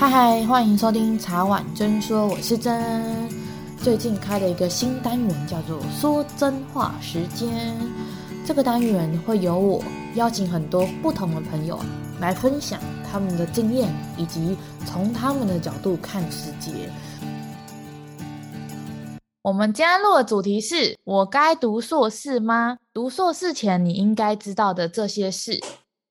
嗨嗨，欢迎收听茶碗真说，我是真。最近开了一个新单元，叫做“说真话时间”。这个单元会由我邀请很多不同的朋友来分享他们的经验，以及从他们的角度看世界。我们今天录的主题是：我该读硕士吗？读硕士前你应该知道的这些事。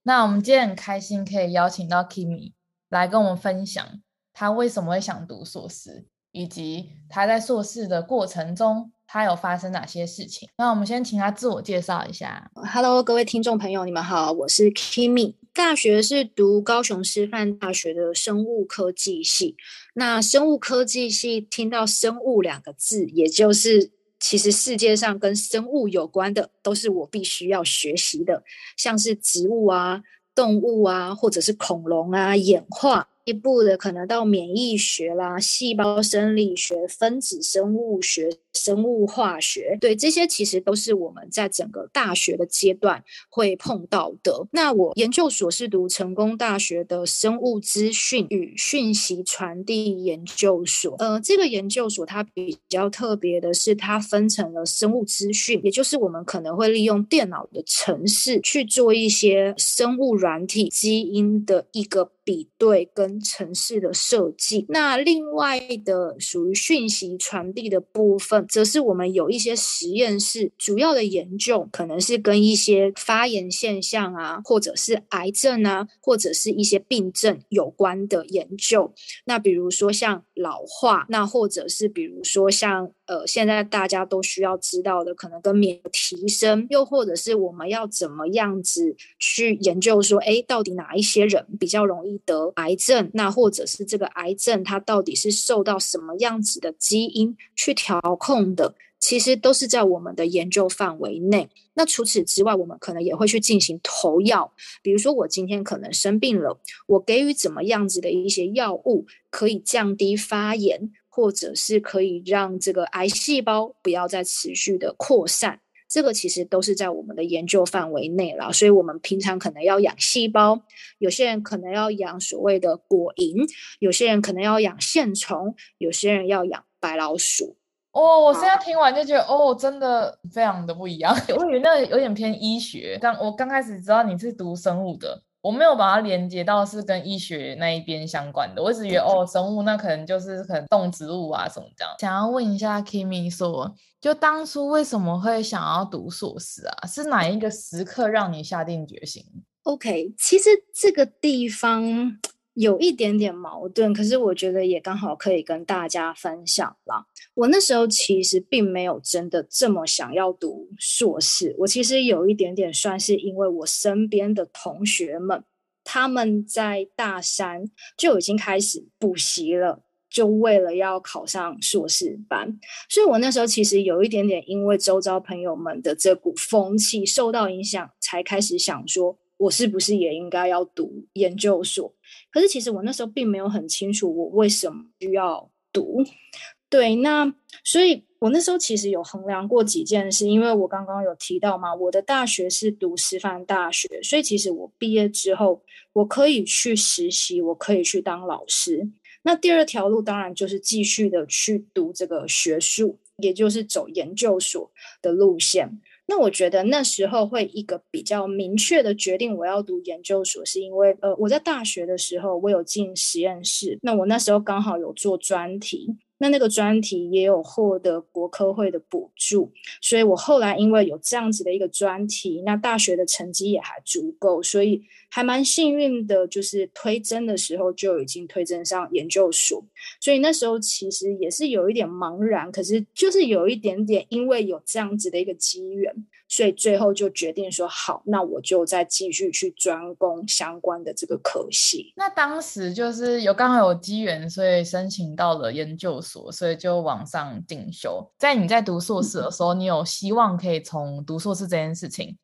那我们今天很开心可以邀请到 Kimi。来跟我们分享他为什么会想读硕士，以及他在硕士的过程中，他有发生哪些事情。那我们先请他自我介绍一下。Hello，各位听众朋友，你们好，我是 Kimi。大学是读高雄师范大学的生物科技系。那生物科技系听到“生物”两个字，也就是其实世界上跟生物有关的，都是我必须要学习的，像是植物啊。动物啊，或者是恐龙啊，演化。一步的可能到免疫学啦、细胞生理学、分子生物学、生物化学，对，这些其实都是我们在整个大学的阶段会碰到的。那我研究所是读成功大学的生物资讯与讯息传递研究所。呃，这个研究所它比较特别的是，它分成了生物资讯，也就是我们可能会利用电脑的程式去做一些生物软体基因的一个比对跟程式的设计，那另外的属于讯息传递的部分，则是我们有一些实验室主要的研究，可能是跟一些发炎现象啊，或者是癌症啊，或者是一些病症有关的研究。那比如说像老化，那或者是比如说像。呃，现在大家都需要知道的，可能跟免提升，又或者是我们要怎么样子去研究说，哎，到底哪一些人比较容易得癌症？那或者是这个癌症它到底是受到什么样子的基因去调控的？其实都是在我们的研究范围内。那除此之外，我们可能也会去进行投药，比如说我今天可能生病了，我给予怎么样子的一些药物可以降低发炎。或者是可以让这个癌细胞不要再持续的扩散，这个其实都是在我们的研究范围内了。所以，我们平常可能要养细胞，有些人可能要养所谓的果蝇，有些人可能要养线虫，有些人要养白老鼠。哦，我现在听完就觉得，哦，真的非常的不一样。我以为那有点偏医学，刚我刚开始知道你是读生物的。我没有把它连接到是跟医学那一边相关的，我只觉得哦，生物那可能就是可能动植物啊什么这样。想要问一下 Kimi 说，就当初为什么会想要读硕士啊？是哪一个时刻让你下定决心？OK，其实这个地方。有一点点矛盾，可是我觉得也刚好可以跟大家分享啦。我那时候其实并没有真的这么想要读硕士，我其实有一点点算是因为我身边的同学们，他们在大三就已经开始补习了，就为了要考上硕士班，所以我那时候其实有一点点因为周遭朋友们的这股风气受到影响，才开始想说，我是不是也应该要读研究所？可是其实我那时候并没有很清楚我为什么需要读，对，那所以我那时候其实有衡量过几件事，因为我刚刚有提到嘛，我的大学是读师范大学，所以其实我毕业之后我可以去实习，我可以去当老师。那第二条路当然就是继续的去读这个学术，也就是走研究所的路线。那我觉得那时候会一个比较明确的决定，我要读研究所，是因为呃，我在大学的时候我有进实验室，那我那时候刚好有做专题。那那个专题也有获得国科会的补助，所以我后来因为有这样子的一个专题，那大学的成绩也还足够，所以还蛮幸运的，就是推甄的时候就已经推甄上研究所。所以那时候其实也是有一点茫然，可是就是有一点点，因为有这样子的一个机缘。所以最后就决定说好，那我就再继续去专攻相关的这个科系。那当时就是有刚好有机缘，所以申请到了研究所，所以就往上进修。在你在读硕士的时候，你有希望可以从读硕士这件事情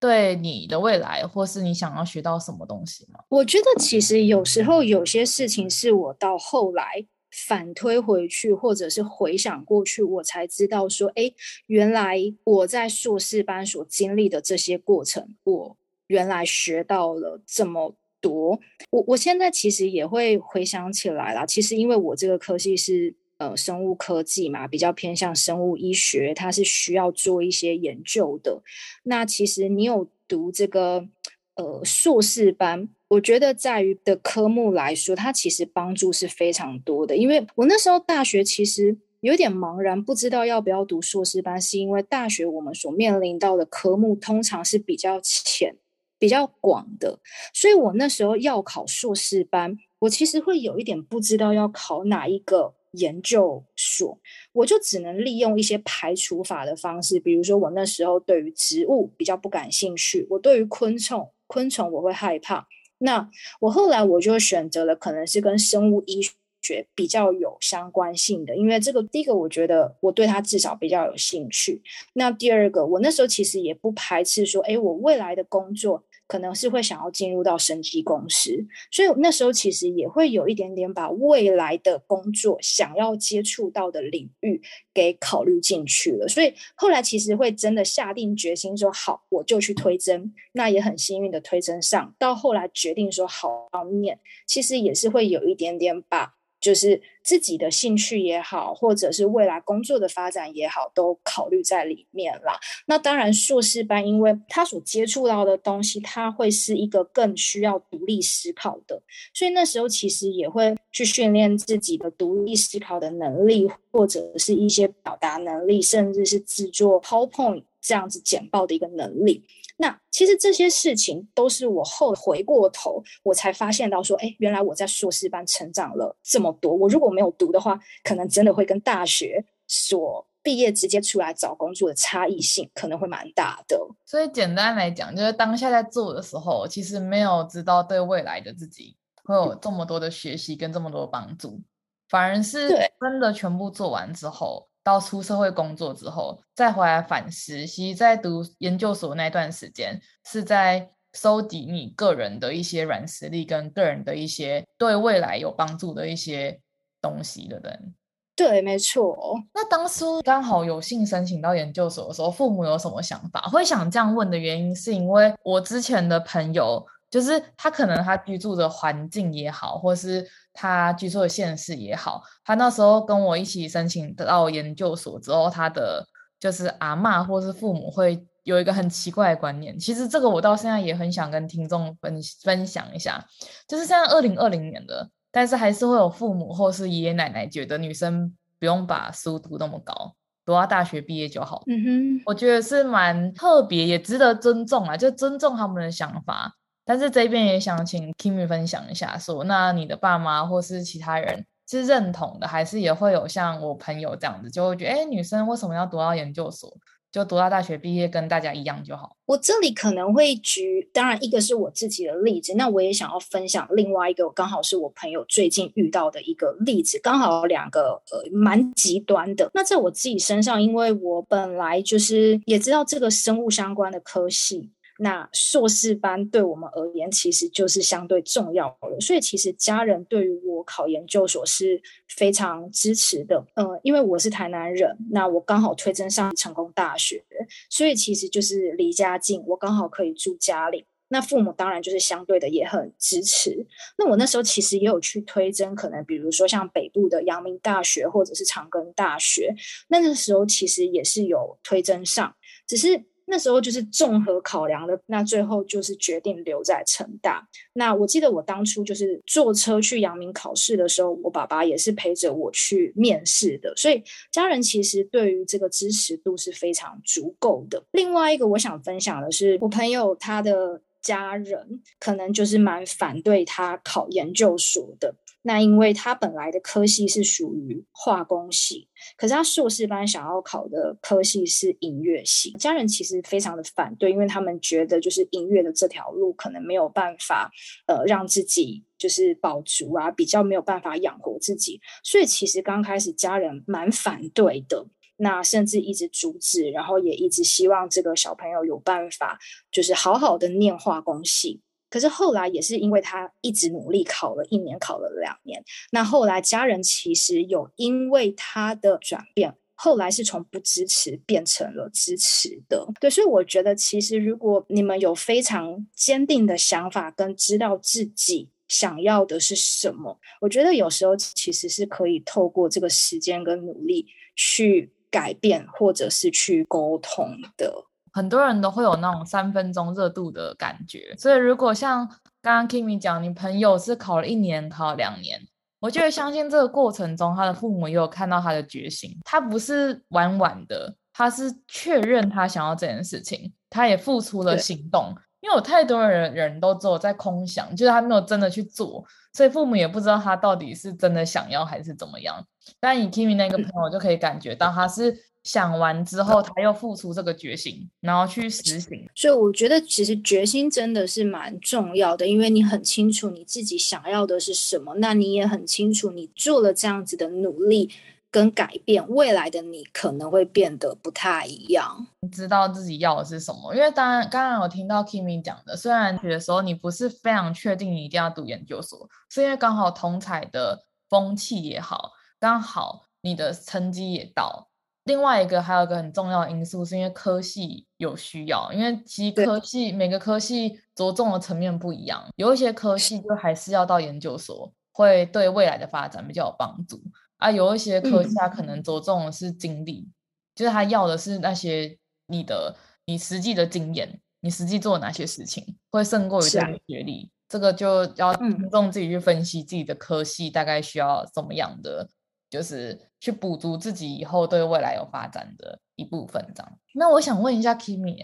对你的未来，或是你想要学到什么东西吗？我觉得其实有时候有些事情是我到后来。反推回去，或者是回想过去，我才知道说，哎，原来我在硕士班所经历的这些过程，我原来学到了这么多。我我现在其实也会回想起来啦，其实因为我这个科系是呃生物科技嘛，比较偏向生物医学，它是需要做一些研究的。那其实你有读这个呃硕士班，我觉得在于的科目来说，它其实帮助是非常多的。因为我那时候大学其实。有点茫然，不知道要不要读硕士班，是因为大学我们所面临到的科目通常是比较浅、比较广的，所以我那时候要考硕士班，我其实会有一点不知道要考哪一个研究所，我就只能利用一些排除法的方式，比如说我那时候对于植物比较不感兴趣，我对于昆虫，昆虫我会害怕，那我后来我就选择了可能是跟生物医学。比较有相关性的，因为这个第一个，我觉得我对它至少比较有兴趣。那第二个，我那时候其实也不排斥说，哎，我未来的工作可能是会想要进入到生技公司，所以那时候其实也会有一点点把未来的工作想要接触到的领域给考虑进去了。所以后来其实会真的下定决心说，好，我就去推甄。那也很幸运的推甄上，到后来决定说好要念，其实也是会有一点点把。就是自己的兴趣也好，或者是未来工作的发展也好，都考虑在里面啦。那当然，硕士班因为他所接触到的东西，他会是一个更需要独立思考的，所以那时候其实也会去训练自己的独立思考的能力，或者是一些表达能力，甚至是制作 PowerPoint 这样子简报的一个能力。那其实这些事情都是我后回过头，我才发现到说，哎，原来我在硕士班成长了这么多。我如果没有读的话，可能真的会跟大学所毕业直接出来找工作的差异性可能会蛮大的。所以简单来讲，就是当下在做的时候，其实没有知道对未来的自己会有这么多的学习跟这么多的帮助，反而是真的全部做完之后。到出社会工作之后，再回来反思，其实在读研究所那段时间，是在收集你个人的一些软实力跟个人的一些对未来有帮助的一些东西的人。对，没错。那当初刚好有幸申请到研究所的时候，父母有什么想法？会想这样问的原因，是因为我之前的朋友。就是他可能他居住的环境也好，或是他居住的县市也好，他那时候跟我一起申请到研究所之后，他的就是阿嬷或是父母会有一个很奇怪的观念。其实这个我到现在也很想跟听众分分享一下，就是现在二零二零年的，但是还是会有父母或是爷爷奶奶觉得女生不用把书读那么高，读到大学毕业就好。嗯哼，我觉得是蛮特别，也值得尊重啊，就尊重他们的想法。但是这边也想请 Kimmy 分享一下说，那你的爸妈或是其他人是认同的，还是也会有像我朋友这样子，就会觉得，哎，女生为什么要读到研究所？就读到大学毕业跟大家一样就好。我这里可能会举，当然一个是我自己的例子，那我也想要分享另外一个，刚好是我朋友最近遇到的一个例子，刚好两个呃蛮极端的。那在我自己身上，因为我本来就是也知道这个生物相关的科系。那硕士班对我们而言，其实就是相对重要的，所以其实家人对于我考研究所是非常支持的。呃，因为我是台南人，那我刚好推甄上成功大学，所以其实就是离家近，我刚好可以住家里。那父母当然就是相对的也很支持。那我那时候其实也有去推甄，可能比如说像北部的阳明大学或者是长庚大学，那那时候其实也是有推甄上，只是。那时候就是综合考量的，那最后就是决定留在成大。那我记得我当初就是坐车去阳明考试的时候，我爸爸也是陪着我去面试的，所以家人其实对于这个支持度是非常足够的。另外一个我想分享的是，我朋友他的家人可能就是蛮反对他考研究所的。那因为他本来的科系是属于化工系，可是他硕士班想要考的科系是音乐系，家人其实非常的反对，因为他们觉得就是音乐的这条路可能没有办法，呃，让自己就是保足啊，比较没有办法养活自己，所以其实刚开始家人蛮反对的，那甚至一直阻止，然后也一直希望这个小朋友有办法，就是好好的念化工系。可是后来也是因为他一直努力考了一年，考了两年。那后来家人其实有因为他的转变，后来是从不支持变成了支持的。对，所以我觉得其实如果你们有非常坚定的想法，跟知道自己想要的是什么，我觉得有时候其实是可以透过这个时间跟努力去改变，或者是去沟通的。很多人都会有那种三分钟热度的感觉，所以如果像刚刚 Kimmy 讲，你朋友是考了一年，考了两年，我就会相信这个过程中，他的父母也有看到他的决心，他不是玩玩的，他是确认他想要这件事情，他也付出了行动。因为有太多的人人都只有在空想，就是他没有真的去做，所以父母也不知道他到底是真的想要还是怎么样。但以 Kimi 那个朋友就可以感觉到他是。想完之后，他又付出这个决心，然后去实行。所以我觉得，其实决心真的是蛮重要的，因为你很清楚你自己想要的是什么，那你也很清楚，你做了这样子的努力跟改变，未来的你可能会变得不太一样。你知道自己要的是什么？因为当然，刚刚有听到 Kimmy 讲的，虽然学的时候你不是非常确定你一定要读研究所，是因为刚好同彩的风气也好，刚好你的成绩也到。另外一个还有一个很重要的因素，是因为科系有需要，因为其实科系每个科系着重的层面不一样，有一些科系就还是要到研究所，会对未来的发展比较有帮助啊。有一些科技它可能着重的是经历，嗯、就是他要的是那些你的你实际的经验，你实际做哪些事情，会胜过于这个学历。这个就要听众自己去分析自己的科系大概需要怎么样的。就是去补足自己以后对未来有发展的一部分，这样。那我想问一下 Kimmy，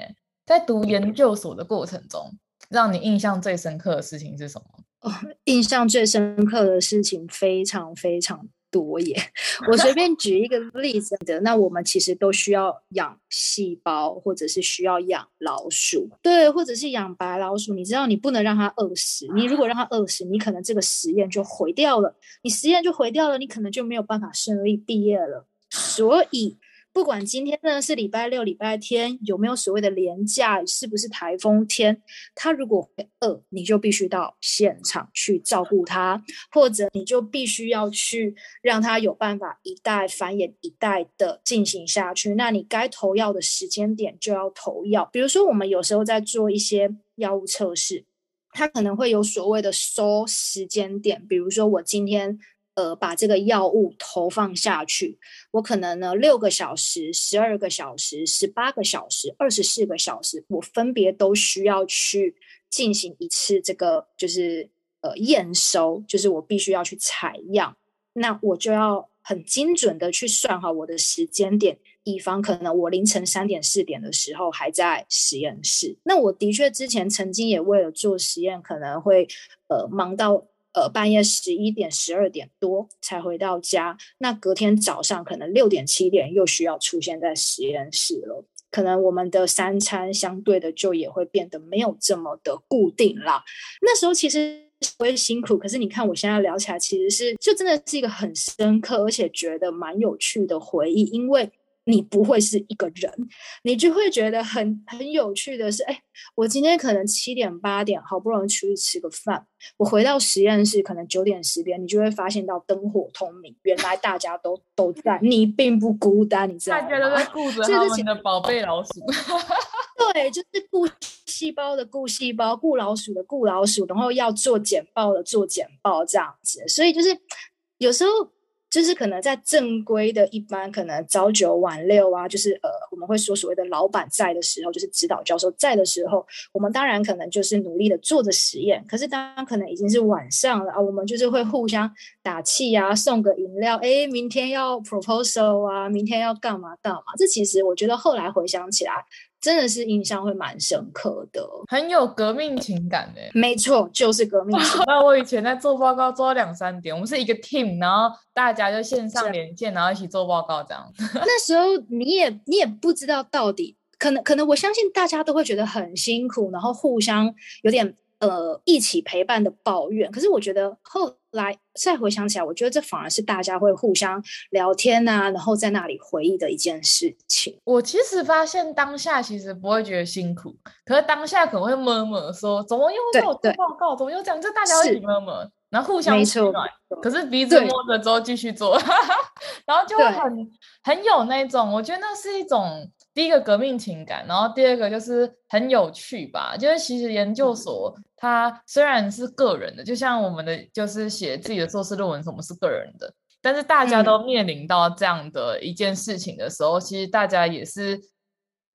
在读研究所的过程中，让你印象最深刻的事情是什么？哦，印象最深刻的事情非常非常多耶，我随便举一个例子的，那我们其实都需要养细胞，或者是需要养老鼠，对，或者是养白老鼠。你知道，你不能让它饿死，你如果让它饿死，你可能这个实验就毁掉了，你实验就毁掉了，你可能就没有办法顺利毕业了。所以。不管今天呢是礼拜六、礼拜天，有没有所谓的连假，是不是台风天，他如果会饿，你就必须到现场去照顾他，或者你就必须要去让他有办法一代繁衍一代的进行下去。那你该投药的时间点就要投药。比如说，我们有时候在做一些药物测试，它可能会有所谓的收时间点，比如说我今天。呃，把这个药物投放下去，我可能呢六个小时、十二个小时、十八个小时、二十四个小时，我分别都需要去进行一次这个就是呃验收，就是我必须要去采样，那我就要很精准的去算好我的时间点，以防可能我凌晨三点四点的时候还在实验室。那我的确之前曾经也为了做实验，可能会呃忙到。呃，半夜十一点、十二点多才回到家，那隔天早上可能六点、七点又需要出现在实验室了。可能我们的三餐相对的就也会变得没有这么的固定了。那时候其实我也辛苦，可是你看我现在聊起来，其实是就真的是一个很深刻，而且觉得蛮有趣的回忆，因为。你不会是一个人，你就会觉得很很有趣的是，哎，我今天可能七点八点好不容易出去吃个饭，我回到实验室可能九点十点，你就会发现到灯火通明，原来大家都都在，你并不孤单，你知道吗？大家都在顾着他们的宝贝老鼠，对，就是顾细胞的顾细胞，顾老鼠的顾老鼠，然后要做简报的做简报这样子，所以就是有时候。就是可能在正规的一般，可能朝九晚六啊，就是呃，我们会说所谓的老板在的时候，就是指导教授在的时候，我们当然可能就是努力的做着实验。可是当可能已经是晚上了啊，我们就是会互相打气啊，送个饮料，哎，明天要 proposal 啊，明天要干嘛干嘛。这其实我觉得后来回想起来。真的是印象会蛮深刻的，很有革命情感的。没错，就是革命情感。那我以前在做报告做到两三点，我们是一个 team，然后大家就线上连线，然后一起做报告这样。那时候你也你也不知道到底，可能可能我相信大家都会觉得很辛苦，然后互相有点。呃，一起陪伴的抱怨，可是我觉得后来再回想起来，我觉得这反而是大家会互相聊天啊，然后在那里回忆的一件事情。我其实发现当下其实不会觉得辛苦，可是当下可能会 murmur 说，怎么又在做报告，怎么又这样，就大家会一起 murmur，然后互相取暖。可是鼻子摸着之后继续做，然后就会很很有那种，我觉得那是一种第一个革命情感，然后第二个就是很有趣吧。就是其实研究所它虽然是个人的，就像我们的就是写自己的硕士论文，什么是个人的，但是大家都面临到这样的一件事情的时候，嗯、其实大家也是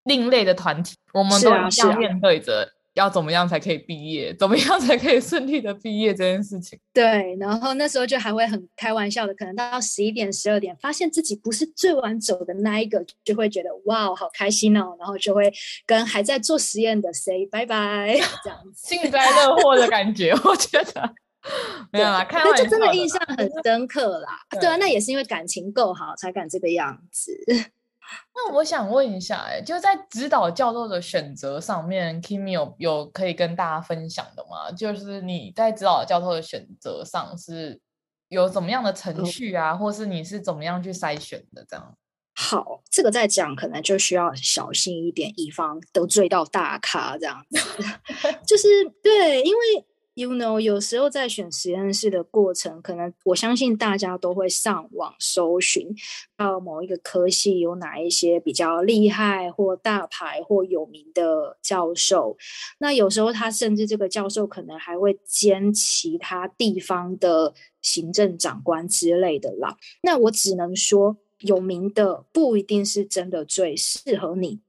另类的团体，我们都一样面对着。要怎么样才可以毕业？怎么样才可以顺利的毕业这件事情？对，然后那时候就还会很开玩笑的，可能到十一点、十二点，发现自己不是最晚走的那一个，就会觉得哇，好开心哦，然后就会跟还在做实验的 say 拜拜，这样子幸灾乐祸的感觉，我觉得没有啦，开玩笑，就真的印象很深刻啦。对，对啊，那也是因为感情够好才敢这个样子。那我想问一下，哎，就在指导教授的选择上面，Kimmy 有有可以跟大家分享的吗？就是你在指导教授的选择上是有怎么样的程序啊，嗯、或是你是怎么样去筛选的？这样。好，这个在讲可能就需要小心一点，以防得罪到大咖这样子。就是对，因为。You know，有时候在选实验室的过程，可能我相信大家都会上网搜寻到某一个科系有哪一些比较厉害或大牌或有名的教授。那有时候他甚至这个教授可能还会兼其他地方的行政长官之类的啦。那我只能说，有名的不一定是真的最适合你。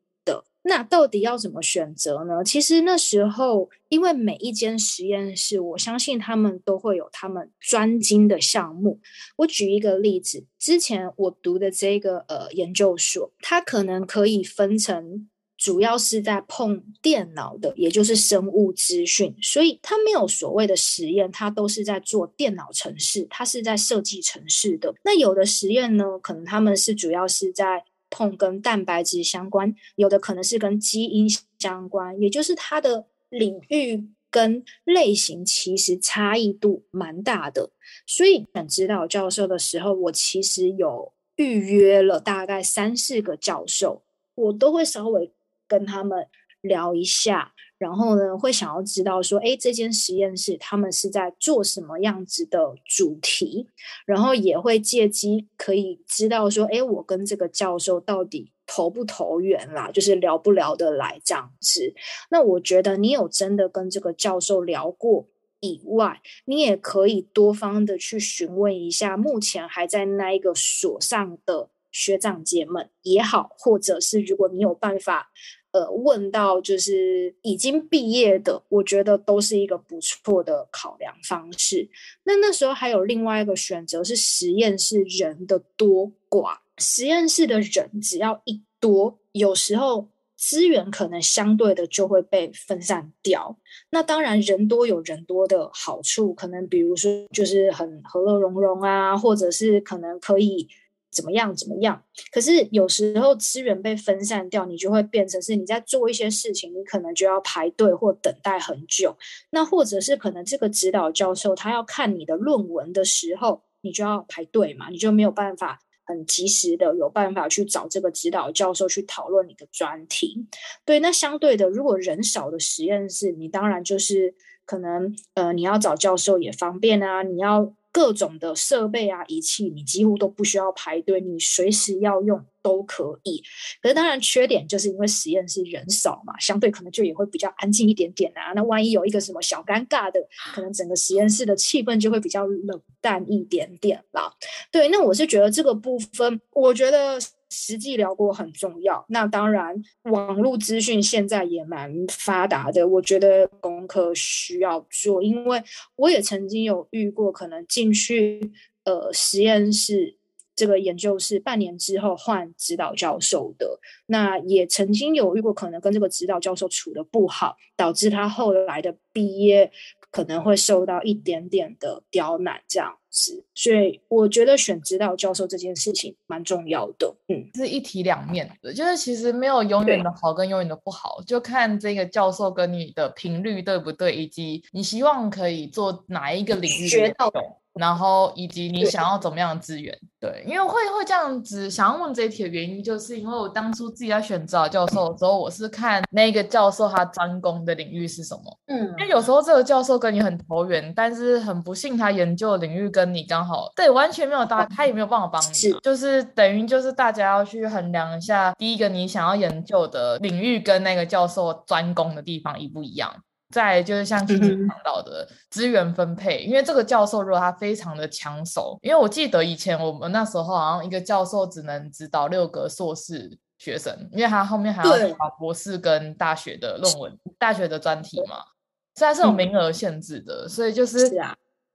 那到底要怎么选择呢？其实那时候，因为每一间实验室，我相信他们都会有他们专精的项目。我举一个例子，之前我读的这个呃研究所，它可能可以分成主要是在碰电脑的，也就是生物资讯，所以它没有所谓的实验，它都是在做电脑程式，它是在设计程式的。那有的实验呢，可能他们是主要是在。控跟蛋白质相关，有的可能是跟基因相关，也就是它的领域跟类型其实差异度蛮大的。所以选指导教授的时候，我其实有预约了大概三四个教授，我都会稍微跟他们聊一下。然后呢，会想要知道说，哎，这间实验室他们是在做什么样子的主题？然后也会借机可以知道说，哎，我跟这个教授到底投不投缘啦，就是聊不聊得来这样子。那我觉得你有真的跟这个教授聊过以外，你也可以多方的去询问一下，目前还在那一个所上的学长姐们也好，或者是如果你有办法。呃，问到就是已经毕业的，我觉得都是一个不错的考量方式。那那时候还有另外一个选择是实验室人的多寡，实验室的人只要一多，有时候资源可能相对的就会被分散掉。那当然人多有人多的好处，可能比如说就是很和乐融融啊，或者是可能可以。怎么样？怎么样？可是有时候资源被分散掉，你就会变成是你在做一些事情，你可能就要排队或等待很久。那或者是可能这个指导教授他要看你的论文的时候，你就要排队嘛，你就没有办法很及时的有办法去找这个指导教授去讨论你的专题。对，那相对的，如果人少的实验室，你当然就是可能呃，你要找教授也方便啊，你要。各种的设备啊、仪器，你几乎都不需要排队，你随时要用都可以。可是当然，缺点就是因为实验室人少嘛，相对可能就也会比较安静一点点啊。那万一有一个什么小尴尬的，可能整个实验室的气氛就会比较冷淡一点点啦。对，那我是觉得这个部分，我觉得。实际聊过很重要，那当然网络资讯现在也蛮发达的，我觉得功课需要做，因为我也曾经有遇过，可能进去呃实验室这个研究室半年之后换指导教授的，那也曾经有遇过，可能跟这个指导教授处得不好，导致他后来的毕业。可能会受到一点点的刁难，这样子，所以我觉得选指导教授这件事情蛮重要的。嗯，是一体两面的，就是其实没有永远的好跟永远的不好，就看这个教授跟你的频率对不对，以及你希望可以做哪一个领域的学到，然后以及你想要怎么样的资源。对，因为会会这样子想要问这一题的原因，就是因为我当初自己在选指导教授的时候，我是看那个教授他专攻的领域是什么。嗯，因为有时候这个教授跟你很投缘，但是很不幸他研究的领域跟你刚好对完全没有搭，他也没有办法帮你。是，就是等于就是大家要去衡量一下，第一个你想要研究的领域跟那个教授专攻的地方一不一样。再就是像今天讲到的资源分配，因为这个教授如果他非常的抢手，因为我记得以前我们那时候好像一个教授只能指导六个硕士学生，因为他后面还要考博士跟大学的论文、大学的专题嘛，虽然是有名额限制的，所以就是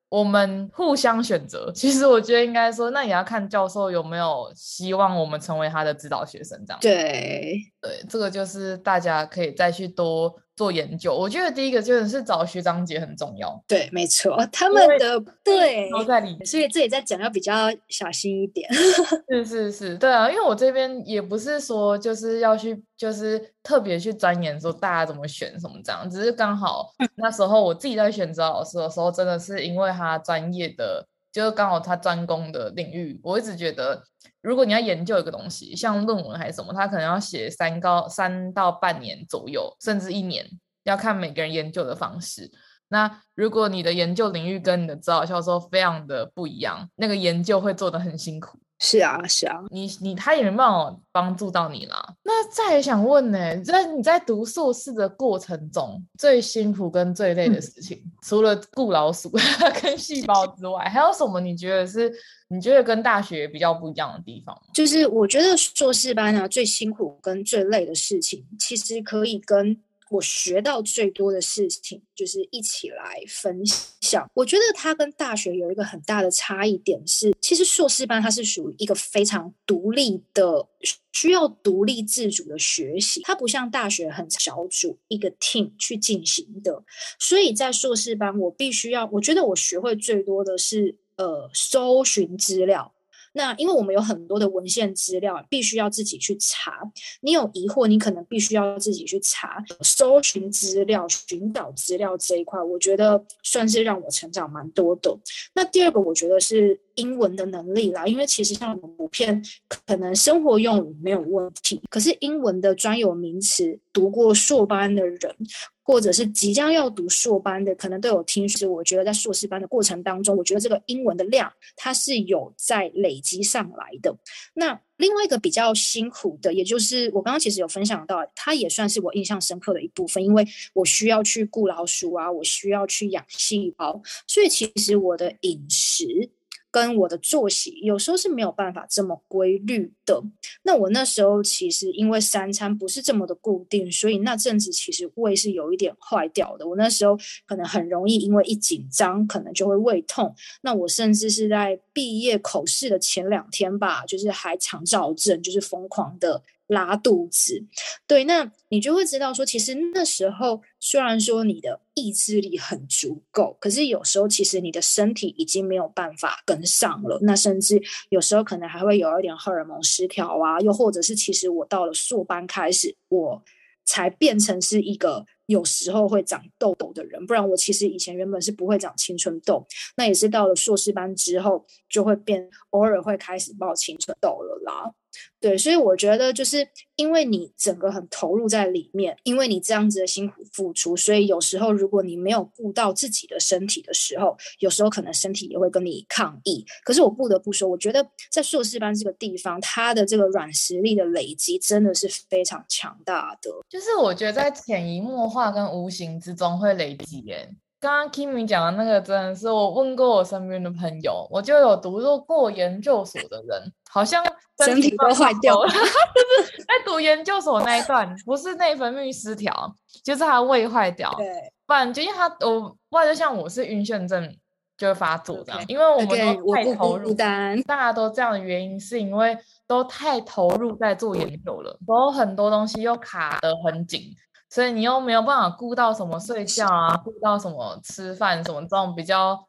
我们互相选择。其实我觉得应该说，那也要看教授有没有希望我们成为他的指导学生这样。对对，这个就是大家可以再去多。做研究，我觉得第一个就是找学长姐很重要。对，没错，他们的对都在里面，所以这里在讲要比较小心一点。是是是，对啊，因为我这边也不是说就是要去，就是特别去钻研说大家怎么选什么这样，只是刚好那时候我自己在选择老师的时候，真的是因为他专业的。就是刚好他专攻的领域，我一直觉得，如果你要研究一个东西，像论文还是什么，他可能要写三高三到半年左右，甚至一年，要看每个人研究的方式。那如果你的研究领域跟你的指导教授非常的不一样，那个研究会做得很辛苦。是啊，是啊，你你他也没办法帮助到你啦。那再想问呢，在你在读硕士的过程中，最辛苦跟最累的事情，嗯、除了顾老鼠 跟细胞之外，还有什么？你觉得是你觉得跟大学比较不一样的地方？就是我觉得硕士班啊，最辛苦跟最累的事情，其实可以跟。我学到最多的事情就是一起来分享。我觉得它跟大学有一个很大的差异点是，其实硕士班它是属于一个非常独立的，需要独立自主的学习，它不像大学很小组一个 team 去进行的。所以在硕士班，我必须要，我觉得我学会最多的是呃，搜寻资料。那因为我们有很多的文献资料，必须要自己去查。你有疑惑，你可能必须要自己去查，搜寻资料、寻找资料这一块，我觉得算是让我成长蛮多的。那第二个，我觉得是英文的能力啦，因为其实像我们普遍可能生活用语没有问题，可是英文的专有名词，读过硕班的人。或者是即将要读硕班的，可能都有听说。我觉得在硕士班的过程当中，我觉得这个英文的量它是有在累积上来的。那另外一个比较辛苦的，也就是我刚刚其实有分享到，它也算是我印象深刻的一部分，因为我需要去顾老鼠啊，我需要去养细胞，所以其实我的饮食。跟我的作息有时候是没有办法这么规律的。那我那时候其实因为三餐不是这么的固定，所以那阵子其实胃是有一点坏掉的。我那时候可能很容易因为一紧张，可能就会胃痛。那我甚至是在毕业口试的前两天吧，就是还肠躁症，就是疯狂的。拉肚子，对，那你就会知道说，其实那时候虽然说你的意志力很足够，可是有时候其实你的身体已经没有办法跟上了。那甚至有时候可能还会有一点荷尔蒙失调啊，又或者是其实我到了硕班开始，我才变成是一个有时候会长痘痘的人。不然我其实以前原本是不会长青春痘，那也是到了硕士班之后就会变，偶尔会开始爆青春痘了啦。对，所以我觉得就是因为你整个很投入在里面，因为你这样子的辛苦付出，所以有时候如果你没有顾到自己的身体的时候，有时候可能身体也会跟你抗议。可是我不得不说，我觉得在硕士班这个地方，它的这个软实力的累积真的是非常强大的。就是我觉得在潜移默化跟无形之中会累积耶。刚刚 Kimmy 讲的那个真的是我问过我身边的朋友，我就有读过过研究所的人，好像身体都坏掉了。就是在读研究所那一段，不是内分泌失调，就是他胃坏掉。对，不然就因为他我，不然就像我是晕眩症就会发作这样，因为我们都太投入，大家都这样的原因是因为都太投入在做研究了，然后很多东西又卡得很紧。所以你又没有办法顾到什么睡觉啊，顾到什么吃饭什么这种比较，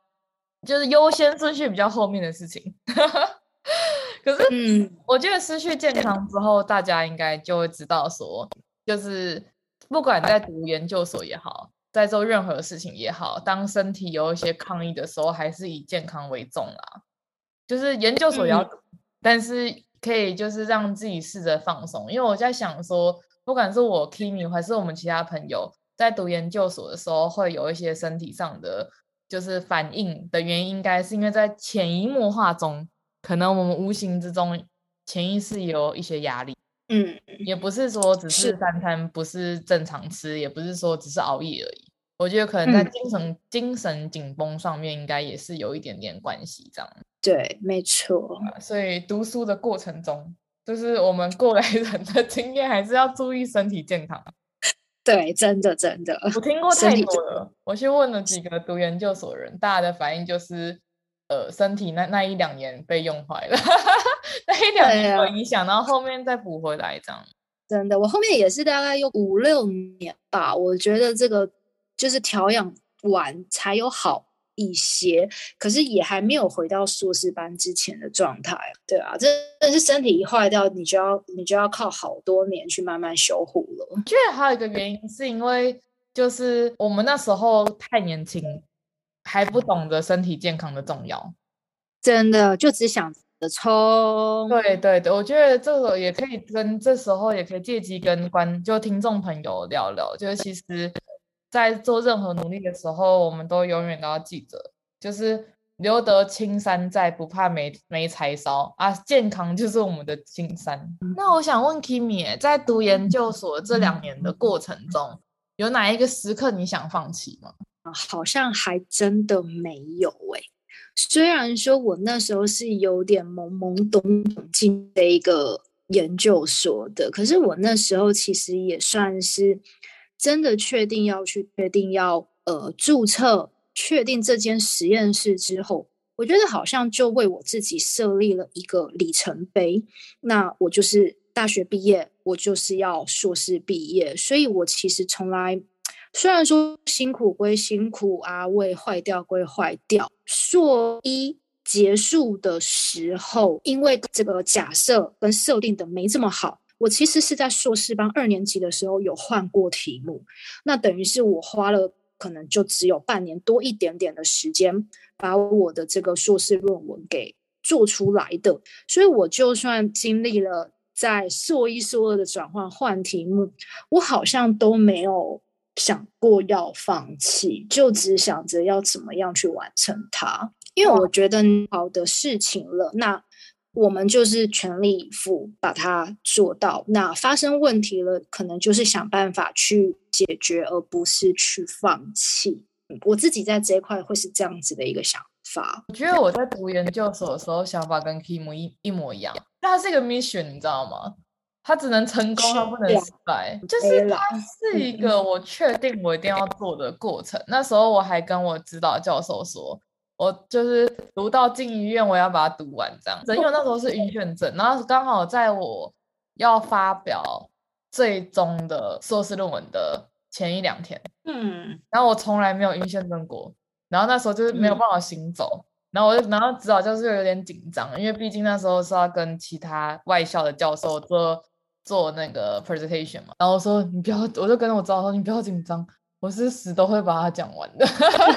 就是优先顺序比较后面的事情。可是，嗯，我觉得失去健康之后，大家应该就会知道说，就是不管在读研究所也好，在做任何事情也好，当身体有一些抗议的时候，还是以健康为重啦。就是研究所也要但是可以就是让自己试着放松，因为我在想说，不管是我 Kimi 还是我们其他朋友在读研究所的时候，会有一些身体上的就是反应的原因，应该是因为在潜移默化中，可能我们无形之中潜意识有一些压力。嗯，也不是说只是三餐不是正常吃，也不是说只是熬夜而已。我觉得可能在精神、嗯、精神紧绷上面，应该也是有一点点关系，这样。对，没错。所以读书的过程中，就是我们过来人的经验，还是要注意身体健康。对，真的真的。我听过太多了，我去问了几个读研究所的人，大家的反应就是。呃，身体那那一两年被用坏了，那一两年有影响，然后后面再补回来这样。真的，我后面也是大概用五六年吧，我觉得这个就是调养完才有好一些，可是也还没有回到硕士班之前的状态。对啊，真的是身体一坏掉，你就要你就要靠好多年去慢慢修复了。我觉得还有一个原因是因为就是我们那时候太年轻。还不懂得身体健康的重要，真的就只想着冲。对对对，我觉得这个也可以跟这时候也可以借机跟观就听众朋友聊聊，就是其实，在做任何努力的时候，我们都永远都要记得，就是留得青山在，不怕没没柴烧啊！健康就是我们的青山。那我想问 Kimi，在读研究所这两年的过程中，有哪一个时刻你想放弃吗？好像还真的没有哎，虽然说我那时候是有点懵懵懂懂进这一个研究所的，可是我那时候其实也算是真的确定要去确定要呃注册，确定这间实验室之后，我觉得好像就为我自己设立了一个里程碑。那我就是大学毕业，我就是要硕士毕业，所以我其实从来。虽然说辛苦归辛苦啊，胃坏掉归坏掉。硕一结束的时候，因为这个假设跟设定的没这么好，我其实是在硕士班二年级的时候有换过题目。那等于是我花了可能就只有半年多一点点的时间，把我的这个硕士论文给做出来的。所以我就算经历了在硕一硕二的转换换题目，我好像都没有。想过要放弃，就只想着要怎么样去完成它，因为我觉得好的事情了，那我们就是全力以赴把它做到。那发生问题了，可能就是想办法去解决，而不是去放弃。我自己在这一块会是这样子的一个想法。我觉得我在读研究所的时候，想法跟 Kim 一一模一样，但它是一个 mission，你知道吗？它只能成功，它不能失败。就是它是一个我确定我一定要做的过程。那时候我还跟我指导教授说，我就是读到进医院，我要把它读完这样子。因为那时候是晕眩症，然后刚好在我要发表最终的硕士论文的前一两天，嗯，然后我从来没有晕眩症过，然后那时候就是没有办法行走。然后我就，然后指导教授就有点紧张，因为毕竟那时候是要跟其他外校的教授做。做那个 presentation 嘛，然后我说你不要，我就跟我招说你不要紧张，我是死都会把它讲完的。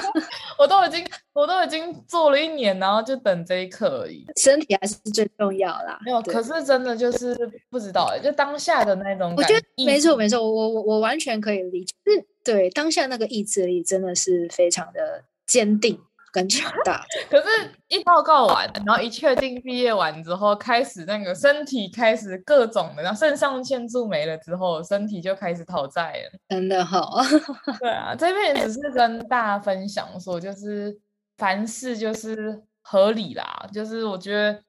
我都已经我都已经做了一年，然后就等这一刻而已。身体还是最重要啦。没有，可是真的就是不知道哎，就当下的那种感觉。我觉得没错没错，我我我完全可以理解。是，对，当下那个意志力真的是非常的坚定。更强大，可是，一报告完，然后一确定毕业完之后，开始那个身体开始各种的，然后肾上腺素没了之后，身体就开始讨债了。真的好，对啊，这边只是跟大家分享说，就是凡事就是合理啦，就是我觉得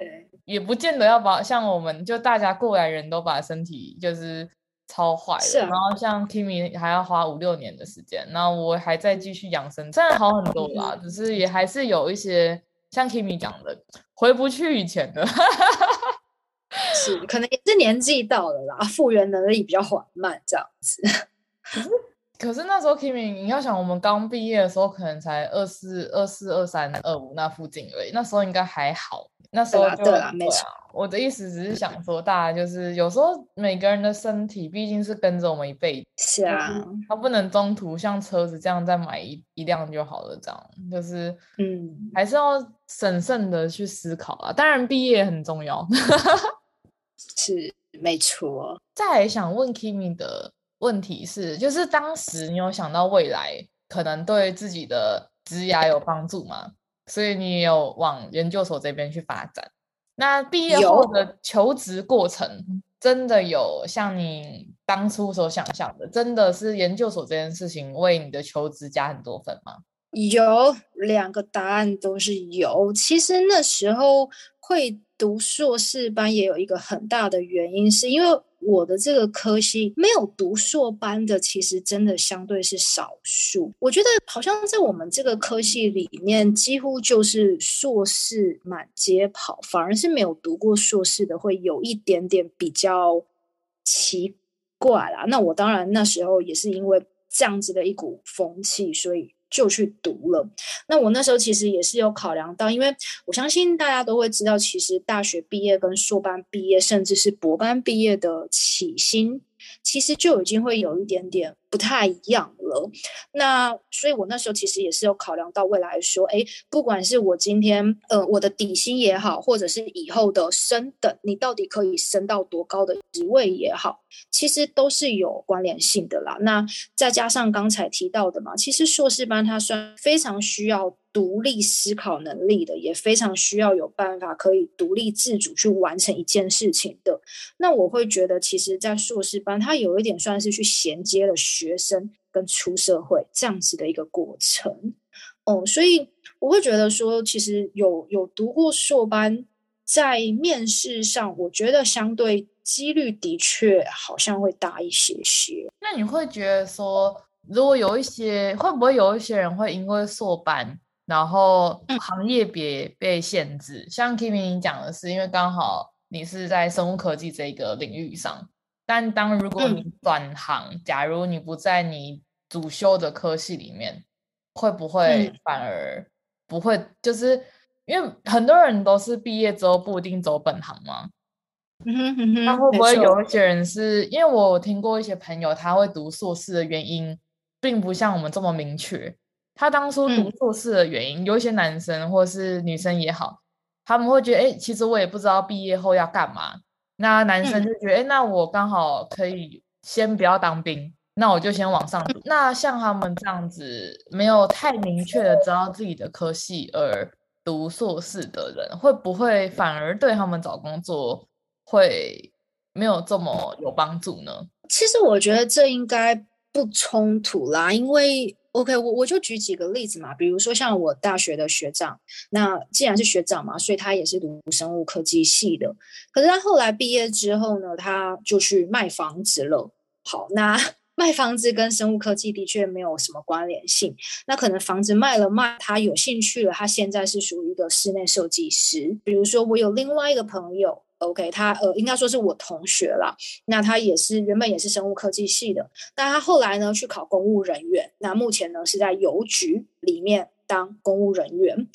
也不见得要把像我们就大家过来人都把身体就是。超坏的，啊、然后像 Kimi 还要花五六年的时间，那我还在继续养生，虽然好很多啦，嗯、只是也还是有一些像 Kimi 讲的回不去以前的，是可能也是年纪到了啦，复原能力比较缓慢这样子。可是那时候 Kimi，你要想我们刚毕业的时候，可能才二四二四二三二五那附近而已，那时候应该还好。那时候就对啊，没错。我的意思只是想说，大家就是有时候每个人的身体毕竟是跟着我们一辈子，是啊，他不能中途像车子这样再买一一辆就好了，这样就是嗯，还是要审慎的去思考啊。当然，毕业很重要，是没错。再来想问 Kimi 的问题是，就是当时你有想到未来可能对自己的职涯有帮助吗？所以你有往研究所这边去发展。那毕业后的求职过程，真的有像你当初所想象的，真的是研究所这件事情为你的求职加很多分吗？有两个答案都是有。其实那时候会读硕士班，也有一个很大的原因，是因为。我的这个科系没有读硕班的，其实真的相对是少数。我觉得好像在我们这个科系里面，几乎就是硕士满街跑，反而是没有读过硕士的会有一点点比较奇怪啦。那我当然那时候也是因为这样子的一股风气，所以。就去读了。那我那时候其实也是有考量到，因为我相信大家都会知道，其实大学毕业跟硕班毕业，甚至是博班毕业的起薪，其实就已经会有一点点不太一样了。那所以，我那时候其实也是有考量到未来说，哎，不管是我今天呃我的底薪也好，或者是以后的升等，你到底可以升到多高的职位也好，其实都是有关联性的啦。那再加上刚才提到的嘛，其实硕士班它算非常需要独立思考能力的，也非常需要有办法可以独立自主去完成一件事情的。那我会觉得，其实，在硕士班，它有一点算是去衔接了学生跟出社会这样子的一个过程。哦，所以我会觉得说，其实有有读过硕班，在面试上，我觉得相对几率的确好像会大一些些。那你会觉得说，如果有一些，会不会有一些人会因为硕班？然后行业别被限制，嗯、像 Kimi 讲的是，因为刚好你是在生物科技这个领域上，但当如果你转行，嗯、假如你不在你主修的科系里面，会不会反而不会？嗯、就是因为很多人都是毕业之后不一定走本行嘛。嗯嗯哼，那会不会有一些人是因为我听过一些朋友，他会读硕士的原因，并不像我们这么明确。他当初读硕士的原因，嗯、有一些男生或是女生也好，他们会觉得，哎，其实我也不知道毕业后要干嘛。那男生就觉得，哎、嗯，那我刚好可以先不要当兵，那我就先往上读。那像他们这样子，没有太明确的知道自己的科系而读硕士的人，会不会反而对他们找工作会没有这么有帮助呢？其实我觉得这应该不冲突啦，因为。OK，我我就举几个例子嘛，比如说像我大学的学长，那既然是学长嘛，所以他也是读生物科技系的。可是他后来毕业之后呢，他就去卖房子了。好，那 卖房子跟生物科技的确没有什么关联性。那可能房子卖了卖，他有兴趣了，他现在是属于一个室内设计师。比如说我有另外一个朋友。OK，他呃，应该说是我同学啦。那他也是原本也是生物科技系的，但他后来呢去考公务人员。那目前呢是在邮局里面当公务人员。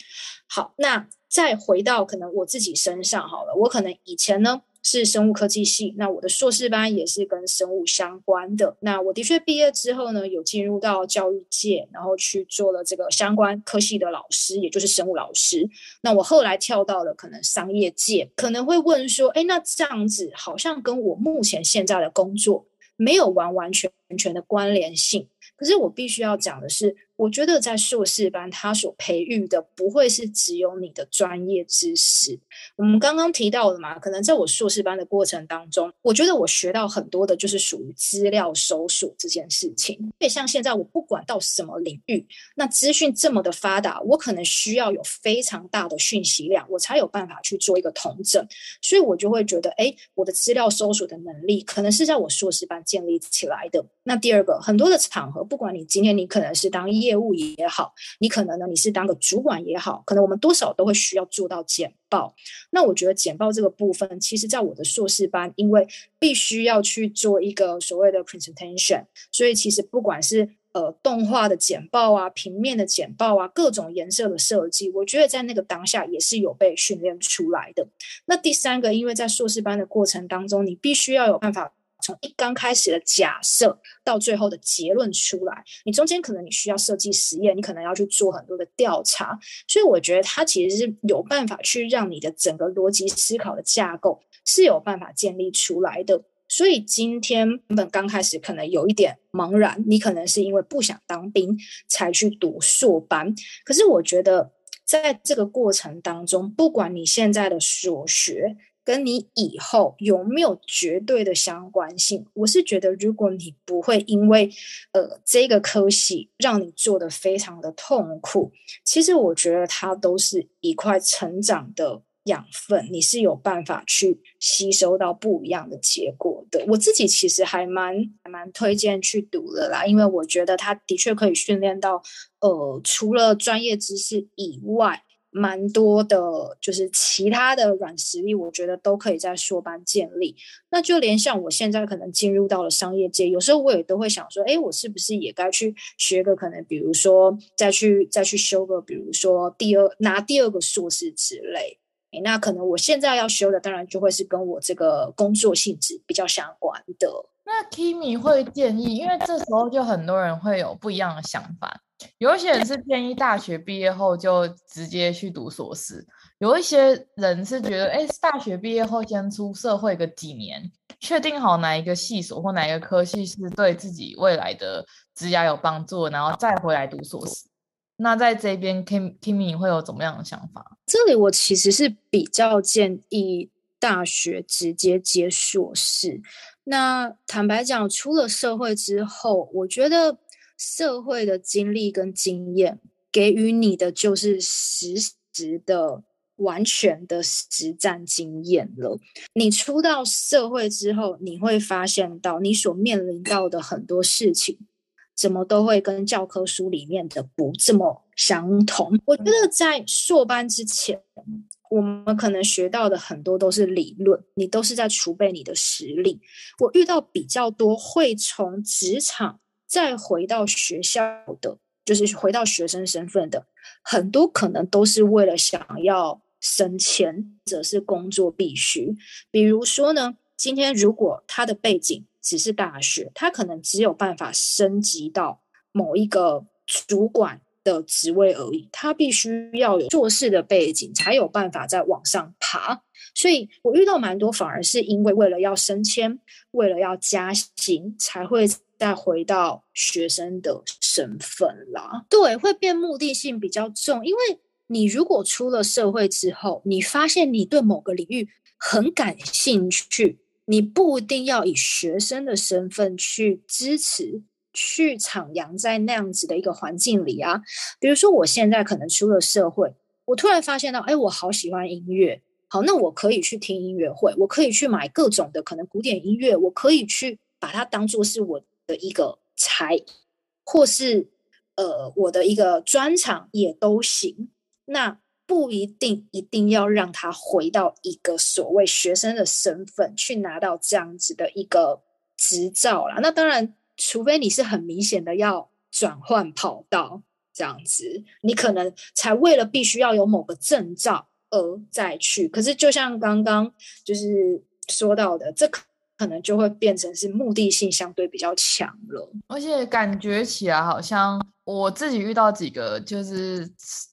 好，那再回到可能我自己身上好了，我可能以前呢。是生物科技系，那我的硕士班也是跟生物相关的。那我的确毕业之后呢，有进入到教育界，然后去做了这个相关科系的老师，也就是生物老师。那我后来跳到了可能商业界，可能会问说，哎，那这样子好像跟我目前现在的工作没有完完全全的关联性。可是我必须要讲的是。我觉得在硕士班，他所培育的不会是只有你的专业知识。我们刚刚提到的嘛，可能在我硕士班的过程当中，我觉得我学到很多的就是属于资料搜索这件事情。因为像现在我不管到什么领域，那资讯这么的发达，我可能需要有非常大的讯息量，我才有办法去做一个统整。所以我就会觉得，哎，我的资料搜索的能力可能是在我硕士班建立起来的。那第二个，很多的场合，不管你今天你可能是当业业务也好，你可能呢，你是当个主管也好，可能我们多少都会需要做到简报。那我觉得简报这个部分，其实在我的硕士班，因为必须要去做一个所谓的 presentation，所以其实不管是呃动画的简报啊、平面的简报啊、各种颜色的设计，我觉得在那个当下也是有被训练出来的。那第三个，因为在硕士班的过程当中，你必须要有办法。从一刚开始的假设到最后的结论出来，你中间可能你需要设计实验，你可能要去做很多的调查，所以我觉得它其实是有办法去让你的整个逻辑思考的架构是有办法建立出来的。所以今天原本刚开始可能有一点茫然，你可能是因为不想当兵才去读硕班，可是我觉得在这个过程当中，不管你现在的所学。跟你以后有没有绝对的相关性？我是觉得，如果你不会因为呃这个科系让你做得非常的痛苦，其实我觉得它都是一块成长的养分，你是有办法去吸收到不一样的结果的。我自己其实还蛮还蛮推荐去读的啦，因为我觉得它的确可以训练到呃除了专业知识以外。蛮多的，就是其他的软实力，我觉得都可以在硕班建立。那就连像我现在可能进入到了商业界，有时候我也都会想说，哎，我是不是也该去学个可能，比如说再去再去修个，比如说第二拿第二个硕士之类。诶，那可能我现在要修的，当然就会是跟我这个工作性质比较相关的。那 Kimi 会建议，因为这时候就很多人会有不一样的想法。有一些人是建议大学毕业后就直接去读硕士，有一些人是觉得，哎，大学毕业后先出社会个几年，确定好哪一个系所或哪一个科系是对自己未来的职涯有帮助，然后再回来读硕士。那在这边，Kim Kimi 会有怎么样的想法？这里我其实是比较建议大学直接接硕士。那坦白讲，出了社会之后，我觉得。社会的经历跟经验给予你的就是实质的、完全的实战经验了。你出到社会之后，你会发现到你所面临到的很多事情，怎么都会跟教科书里面的不这么相同。我觉得在硕班之前，我们可能学到的很多都是理论，你都是在储备你的实力。我遇到比较多会从职场。再回到学校的，就是回到学生身份的，很多可能都是为了想要省钱，或者是工作必须。比如说呢，今天如果他的背景只是大学，他可能只有办法升级到某一个主管的职位而已，他必须要有做事的背景，才有办法再往上爬。所以我遇到蛮多，反而是因为为了要升迁，为了要加薪，才会。再回到学生的身份啦，对，会变目的性比较重。因为你如果出了社会之后，你发现你对某个领域很感兴趣，你不一定要以学生的身份去支持、去徜徉在那样子的一个环境里啊。比如说，我现在可能出了社会，我突然发现到，哎，我好喜欢音乐，好，那我可以去听音乐会，我可以去买各种的可能古典音乐，我可以去把它当做是我。的一个才，或是呃，我的一个专长也都行。那不一定一定要让他回到一个所谓学生的身份去拿到这样子的一个执照啦。那当然，除非你是很明显的要转换跑道这样子，你可能才为了必须要有某个证照而再去。可是，就像刚刚就是说到的，这可。可能就会变成是目的性相对比较强了，而且感觉起来好像我自己遇到几个，就是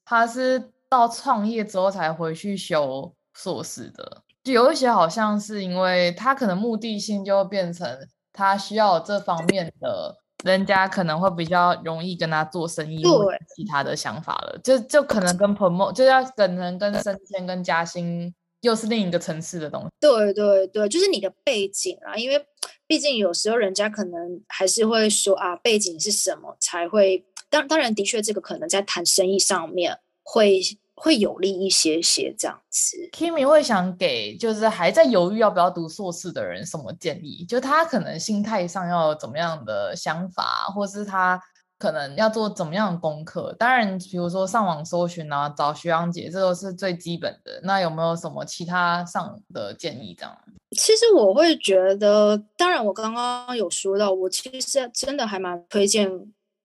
他是到创业之后才回去修硕士的，有一些好像是因为他可能目的性就变成他需要这方面的人家可能会比较容易跟他做生意，或其他的想法了，就就可能跟 promote 就要可能跟升迁跟加薪。又是另一个层次的东西。对对对，就是你的背景啊，因为毕竟有时候人家可能还是会说啊，背景是什么才会？当当然，的确这个可能在谈生意上面会会有利一些些这样子。Kimi 会想给就是还在犹豫要不要读硕士的人什么建议？就他可能心态上要有怎么样的想法，或是他。可能要做怎么样的功课？当然，比如说上网搜寻啊，找学长姐，这都是最基本的。那有没有什么其他上的建议？这样？其实我会觉得，当然我刚刚有说到，我其实真的还蛮推荐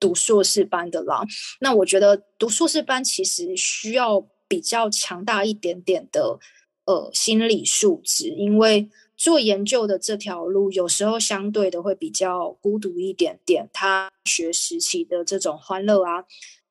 读硕士班的啦。那我觉得读硕士班其实需要比较强大一点点的呃心理素质，因为做研究的这条路有时候相对的会比较孤独一点点。他学时期的这种欢乐啊。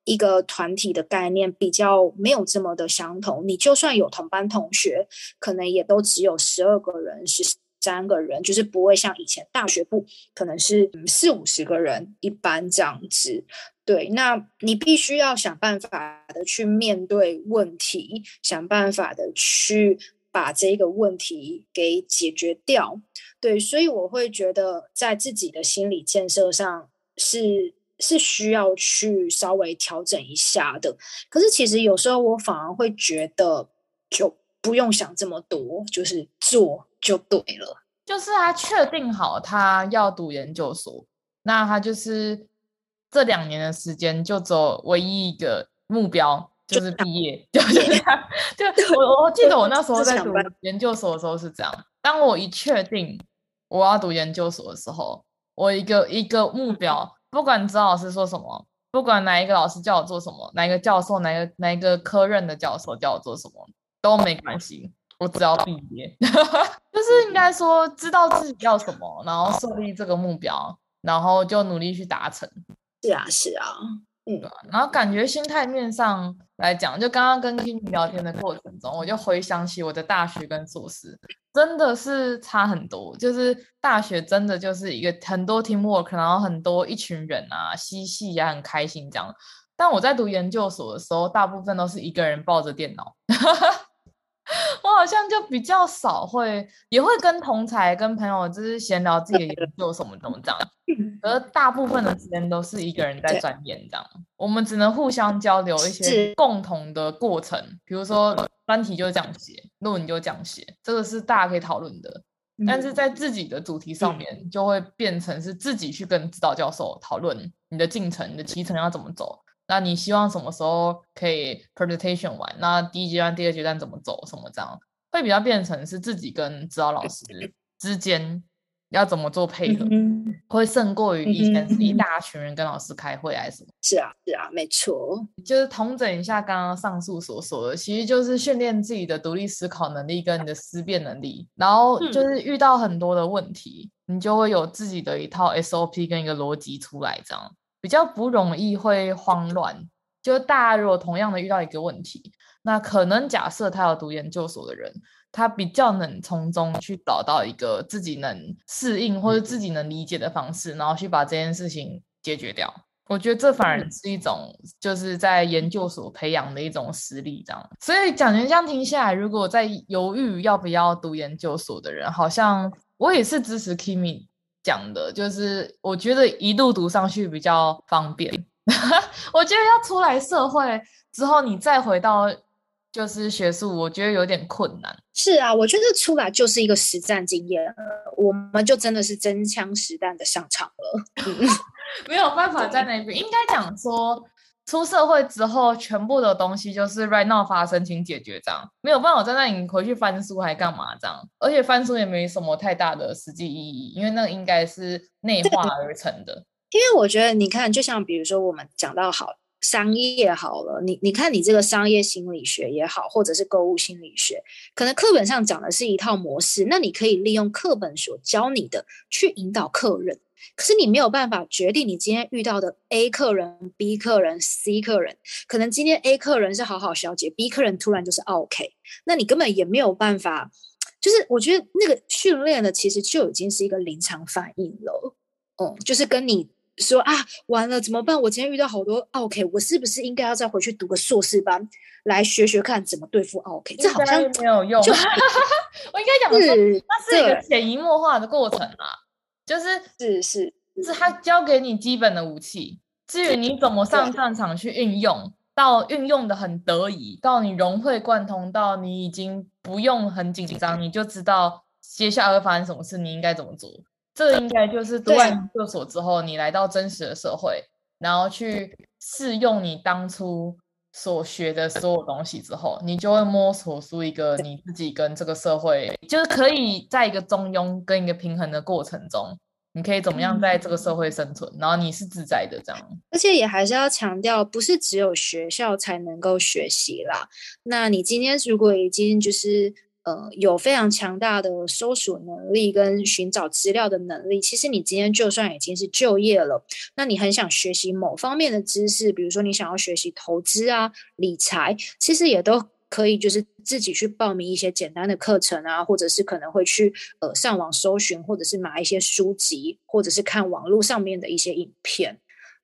一个团体的概念比较没有这么的相同，你就算有同班同学，可能也都只有十二个人、十三个人，就是不会像以前大学部可能是四五十个人一班这样子。对，那你必须要想办法的去面对问题，想办法的去把这个问题给解决掉。对，所以我会觉得在自己的心理建设上是。是需要去稍微调整一下的，可是其实有时候我反而会觉得，就不用想这么多，就是做就对了。就是他确定好他要读研究所，那他就是这两年的时间就走唯一一个目标，就是毕业，就就是这样。就我我记得我那时候在读研究所的时候是这样，当我一确定我要读研究所的时候，我一个一个目标。不管指导老师说什么，不管哪一个老师叫我做什么，哪一个教授，哪一个哪一个科任的教授叫我做什么都没关系，我只要毕业，就是应该说知道自己要什么，然后设立这个目标，然后就努力去达成。是啊，是啊。嗯，然后感觉心态面上来讲，就刚刚跟 Kimi 聊天的过程中，我就回想起我的大学跟硕士，真的是差很多。就是大学真的就是一个很多 teamwork，然后很多一群人啊，嬉戏也很开心这样。但我在读研究所的时候，大部分都是一个人抱着电脑。我好像就比较少会，也会跟同才、跟朋友就是闲聊自己的研究什么怎么这样，而大部分的时间都是一个人在钻研这样。我们只能互相交流一些共同的过程，比如说专题就这样写，论文就这样写，这个是大家可以讨论的。但是在自己的主题上面，就会变成是自己去跟指导教授讨论你的进程、你的提程要怎么走。那你希望什么时候可以 presentation 完？那第一阶段、第二阶段怎么走？什么这样会比较变成是自己跟指导老师之间要怎么做配合，嗯、会胜过于以前是一大群人跟老师开会还是什么？是啊，是啊，没错。就是同整一下刚刚上述所说的，其实就是训练自己的独立思考能力跟你的思辨能力，然后就是遇到很多的问题，嗯、你就会有自己的一套 SOP 跟一个逻辑出来，这样。比较不容易会慌乱，就大家如果同样的遇到一个问题，那可能假设他有读研究所的人，他比较能从中去找到一个自己能适应或者自己能理解的方式，然后去把这件事情解决掉。我觉得这反而是一种就是在研究所培养的一种实力，这样。所以讲完这样听下来，如果在犹豫要不要读研究所的人，好像我也是支持 Kimi。讲的就是，我觉得一路读上去比较方便。我觉得要出来社会之后，你再回到就是学术，我觉得有点困难。是啊，我觉得出来就是一个实战经验，我们就真的是真枪实弹的上场了，没有办法在那边。应该讲说。出社会之后，全部的东西就是 right now 发生，请解决这样，没有办法在那里回去翻书还干嘛这样，而且翻书也没什么太大的实际意义，因为那个应该是内化而成的。因为我觉得，你看，就像比如说我们讲到好商业好了，你你看你这个商业心理学也好，或者是购物心理学，可能课本上讲的是一套模式，那你可以利用课本所教你的去引导客人。可是你没有办法决定你今天遇到的 A 客人、B 客人、C 客人，可能今天 A 客人是好好小姐，B 客人突然就是 OK，那你根本也没有办法。就是我觉得那个训练的其实就已经是一个临场反应了。哦、嗯，就是跟你说啊，完了怎么办？我今天遇到好多 OK，我是不是应该要再回去读个硕士班来学学看怎么对付 OK？这好像没有用。就 我应该讲的是，它是一个潜移默化的过程啊。就是是是是他教给你基本的武器，至于你怎么上战场去运用，到运用的很得宜，到你融会贯通，到你已经不用很紧张，你就知道接下来会发生什么事，你应该怎么做。这应该就是读完研究所之后，你来到真实的社会，然后去试用你当初所学的所有东西之后，你就会摸索出一个你自己跟这个社会，就是可以在一个中庸跟一个平衡的过程中，你可以怎么样在这个社会生存，然后你是自在的这样。而且也还是要强调，不是只有学校才能够学习啦。那你今天如果已经就是。呃，有非常强大的搜索能力跟寻找资料的能力。其实你今天就算已经是就业了，那你很想学习某方面的知识，比如说你想要学习投资啊、理财，其实也都可以，就是自己去报名一些简单的课程啊，或者是可能会去呃上网搜寻，或者是买一些书籍，或者是看网络上面的一些影片。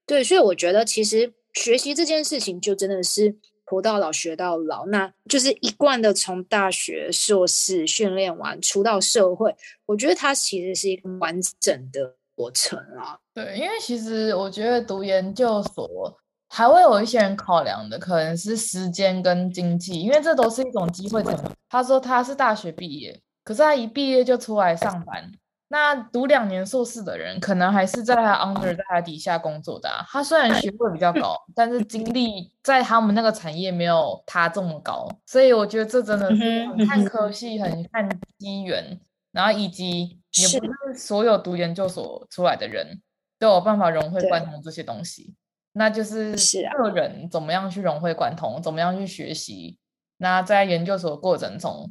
对，所以我觉得其实学习这件事情就真的是。活到老学到老，那就是一贯的从大学硕士训练完出到社会，我觉得它其实是一个完整的过程啊。对，因为其实我觉得读研究所还会有一些人考量的，可能是时间跟经济，因为这都是一种机会成本。他说他是大学毕业，可是他一毕业就出来上班。那读两年硕士的人，可能还是在他 under 在他底下工作的啊。他虽然学位比较高，但是经历在他们那个产业没有他这么高，所以我觉得这真的是很看科系，很看机缘，然后以及也不是所有读研究所出来的人都有办法融会贯通这些东西。那就是个人怎么样去融会贯通，怎么样去学习。那在研究所的过程中。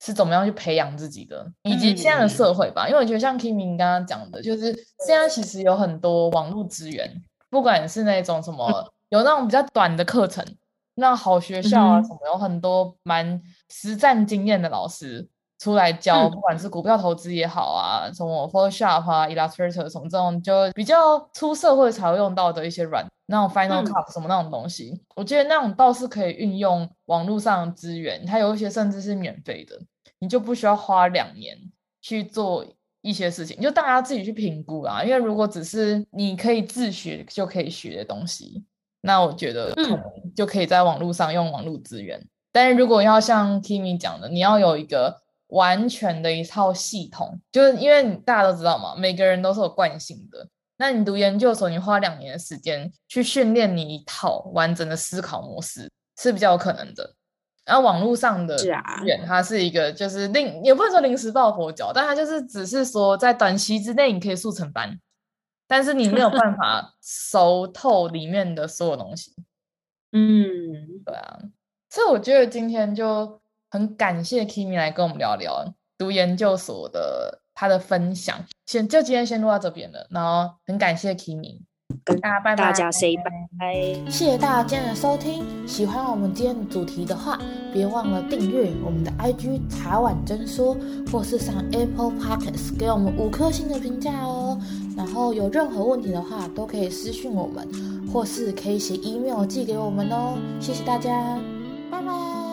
是怎么样去培养自己的，以及现在的社会吧。嗯、因为我觉得像 Kimi 刚刚讲的，就是现在其实有很多网络资源，不管是那种什么有那种比较短的课程，那好学校啊什么，有很多蛮实战经验的老师出来教，不管是股票投资也好啊，什么 Photoshop 啊、Illustrator 什么这种，就比较出社会才会用到的一些软，那种 Final Cut 什么那种东西，嗯、我觉得那种倒是可以运用网络上的资源，它有一些甚至是免费的。你就不需要花两年去做一些事情，就大家自己去评估啊。因为如果只是你可以自学就可以学的东西，那我觉得可能就可以在网络上用网络资源。嗯、但是如果要像 Kimi 讲的，你要有一个完全的一套系统，就是因为大家都知道嘛，每个人都是有惯性的。那你读研究所，你花两年的时间去训练你一套完整的思考模式，是比较有可能的。然后网络上的资源，它是一个就是临也不能说临时抱佛脚，但它就是只是说在短期之内你可以速成班，但是你没有办法 熟透里面的所有东西。嗯，对啊，所以我觉得今天就很感谢 Kimi 来跟我们聊聊读研究所的他的分享，先就今天先录到这边了，然后很感谢 Kimi。跟大家拜拜，大家 say 拜拜，谢谢大家今天的收听。喜欢我们今天的主题的话，别忘了订阅我们的 IG 茶碗真说，或是上 Apple Pockets 给我们五颗星的评价哦。然后有任何问题的话，都可以私讯我们，或是可以写 email 寄给我们哦。谢谢大家，拜拜。